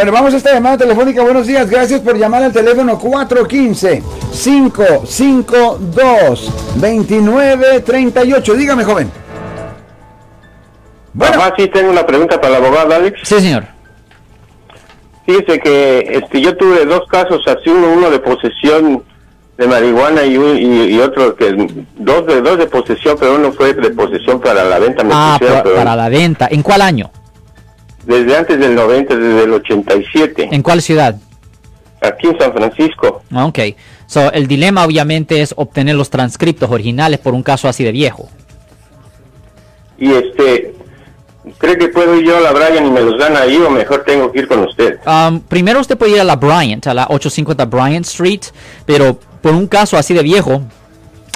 Bueno, vamos a esta llamada telefónica. Buenos días, gracias por llamar al teléfono 415-552-2938. Dígame, joven. Bueno. Ajá, sí, tengo una pregunta para el abogado, Alex. Sí, señor. Fíjese que este, yo tuve dos casos así, uno, uno de posesión de marihuana y, y, otro que dos de dos de posesión, pero uno fue de posesión para la venta. ah, para la venta. ¿En cuál año? Desde antes del 90, desde el 87. ¿En cuál ciudad? Aquí en San Francisco. Ah, ok. So, el dilema obviamente es obtener los transcriptos originales por un caso así de viejo. Y este, ¿cree que puedo ir yo a la Bryant y me los dan ahí o mejor tengo que ir con usted? Um, primero usted puede ir a la Bryant, a la 850 Bryant Street, pero por un caso así de viejo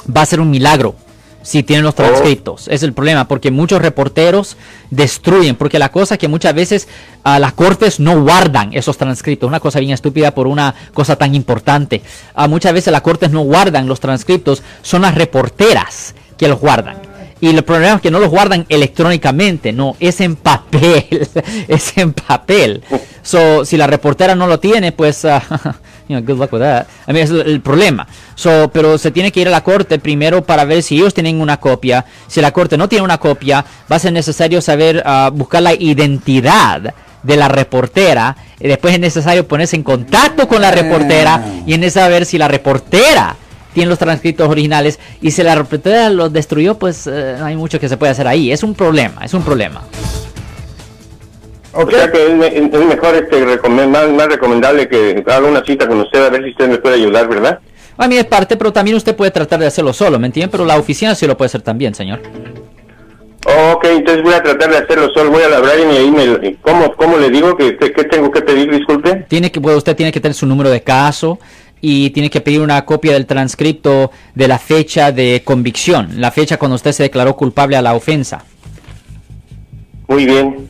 va a ser un milagro si tienen los transcriptos. Es el problema, porque muchos reporteros destruyen, porque la cosa es que muchas veces a las cortes no guardan esos transcriptos, una cosa bien estúpida por una cosa tan importante. a muchas veces las cortes no guardan los transcriptos, son las reporteras que los guardan. Y el problema es que no los guardan electrónicamente, no, es en papel, es en papel. So, si la reportera no lo tiene, pues uh, good luck with that. I mean, es el, problema. So, pero se tiene que ir a la corte primero para ver si ellos tienen una copia. Si la corte no tiene una copia, va a ser necesario saber uh, buscar la identidad de la reportera. Y después es necesario ponerse en contacto con la reportera y en necesario saber si la reportera tiene los transcritos originales y si la reportera los destruyó, pues eh, hay mucho que se puede hacer ahí. Es un problema, es un problema. O sea que es, mejor, este, más, más recomendable que haga una cita con usted a ver si usted me puede ayudar, ¿verdad? A mí es parte, pero también usted puede tratar de hacerlo solo, ¿me entiende? Pero la oficina sí lo puede hacer también, señor. ok, entonces voy a tratar de hacerlo solo, voy a hablar y ahí me... ¿Cómo, cómo le digo? que ¿Qué tengo que pedir, disculpe? Tiene que, usted tiene que tener su número de caso, y tiene que pedir una copia del transcripto de la fecha de convicción, la fecha cuando usted se declaró culpable a la ofensa. Muy bien.